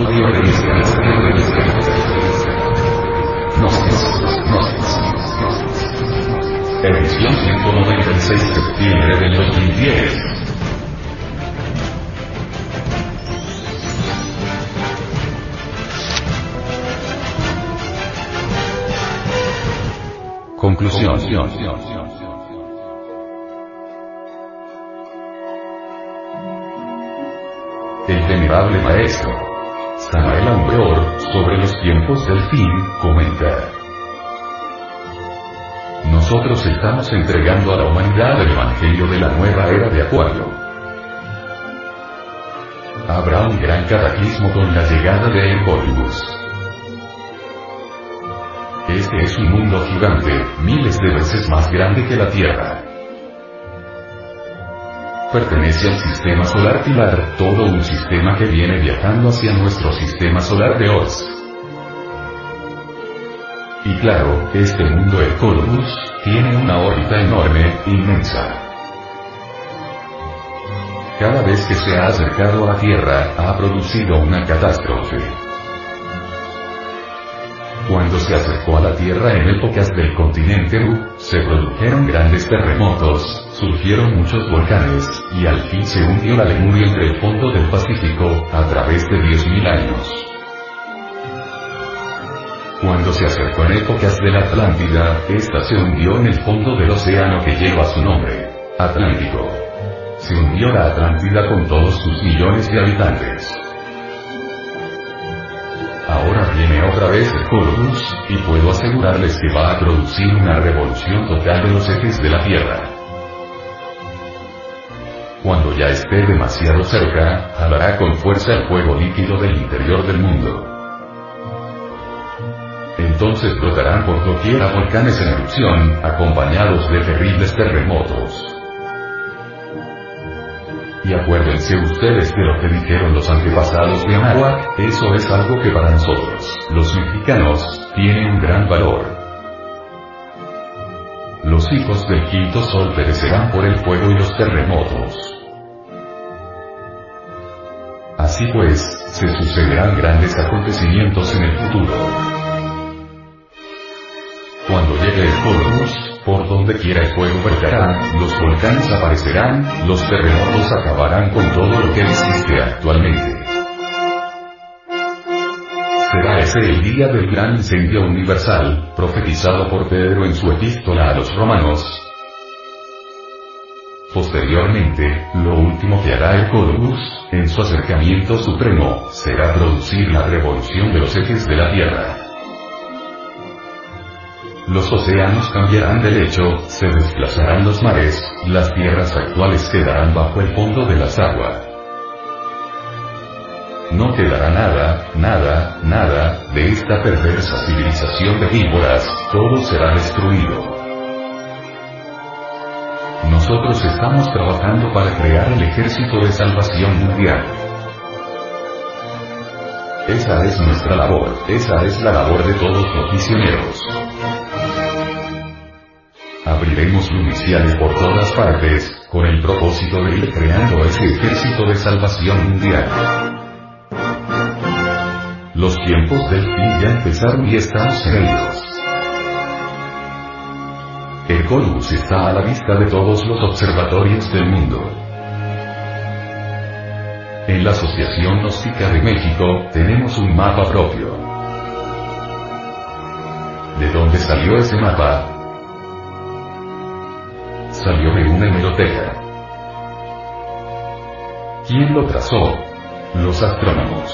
Audio. Edición 196 de septiembre del 2010. Conclusión. El venerable maestro Samael Aumeor, sobre los tiempos del fin, comenta. Nosotros estamos entregando a la humanidad el Evangelio de la nueva era de Acuario. Habrá un gran cataclismo con la llegada de Hercólogos. Este es un mundo gigante, miles de veces más grande que la Tierra. Pertenece al sistema solar Pilar, todo un sistema que viene viajando hacia nuestro sistema solar de Oz. Y claro, este mundo Ecolobus, tiene una órbita enorme, inmensa. Cada vez que se ha acercado a la Tierra, ha producido una catástrofe. Cuando se acercó a la Tierra en épocas del continente U, se produjeron grandes terremotos, surgieron muchos volcanes, y al fin se hundió la Lemuria entre el fondo del Pacífico, a través de 10.000 años. Cuando se acercó en épocas de la Atlántida, esta se hundió en el fondo del océano que lleva su nombre, Atlántico. Se hundió la Atlántida con todos sus millones de habitantes. Otra vez y puedo asegurarles que va a producir una revolución total de los ejes de la Tierra. Cuando ya esté demasiado cerca, jalará con fuerza el fuego líquido del interior del mundo. Entonces brotarán por doquiera volcanes en erupción, acompañados de terribles terremotos. Y acuérdense ustedes de lo que dijeron los antepasados de Anáhuac, eso es algo que para nosotros, los mexicanos, tiene un gran valor. Los hijos del quinto sol perecerán por el fuego y los terremotos. Así pues, se sucederán grandes acontecimientos en el futuro. Donde quiera el fuego verterá, los volcanes aparecerán, los terremotos acabarán con todo lo que existe actualmente. Será ese el día del gran incendio universal, profetizado por Pedro en su epístola a los romanos. Posteriormente, lo último que hará el Corvus, en su acercamiento supremo, será producir la revolución de los ejes de la Tierra. Los océanos cambiarán de lecho, se desplazarán los mares, las tierras actuales quedarán bajo el fondo de las aguas. No quedará nada, nada, nada, de esta perversa civilización de víboras, todo será destruido. Nosotros estamos trabajando para crear el ejército de salvación mundial. Esa es nuestra labor, esa es la labor de todos los misioneros. Abriremos luniciales por todas partes, con el propósito de ir creando ese ejército de salvación mundial. Los tiempos del fin ya empezaron y estamos en ellos. El Colbus está a la vista de todos los observatorios del mundo. En la Asociación Gnóstica de México, tenemos un mapa propio. ¿De dónde salió ese mapa? Salió de una hemeroteca. ¿Quién lo trazó? Los astrónomos.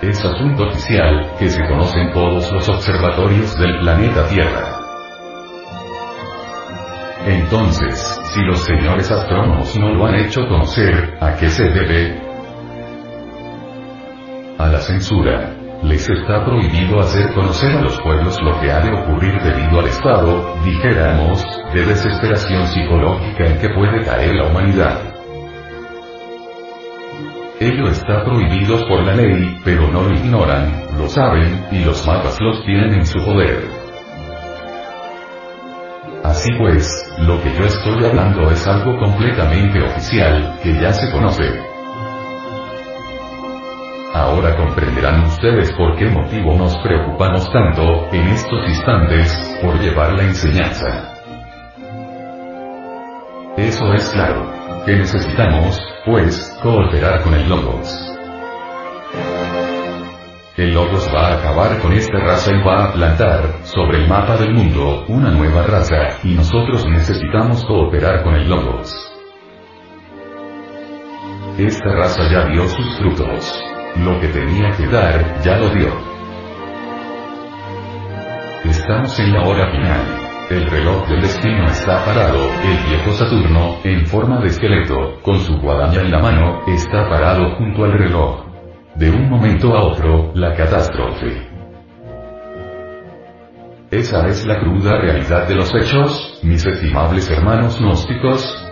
Es asunto oficial, que se conocen todos los observatorios del planeta Tierra. Entonces, si los señores astrónomos no lo han hecho conocer, ¿a qué se debe? A la censura. Les está prohibido hacer conocer a los pueblos lo que ha de ocurrir debido al estado, dijéramos, de desesperación psicológica en que puede caer la humanidad. Ello está prohibido por la ley, pero no lo ignoran, lo saben, y los mapas los tienen en su poder. Así pues, lo que yo estoy hablando es algo completamente oficial, que ya se conoce. Ahora comprenderán ustedes por qué motivo nos preocupamos tanto, en estos instantes, por llevar la enseñanza. Eso es claro. Que necesitamos, pues, cooperar con el Logos. El Logos va a acabar con esta raza y va a plantar, sobre el mapa del mundo, una nueva raza, y nosotros necesitamos cooperar con el Logos. Esta raza ya dio sus frutos. Lo que tenía que dar, ya lo dio. Estamos en la hora final. El reloj del destino está parado, el viejo Saturno, en forma de esqueleto, con su guadaña en la mano, está parado junto al reloj. De un momento a otro, la catástrofe. Esa es la cruda realidad de los hechos, mis estimables hermanos gnósticos,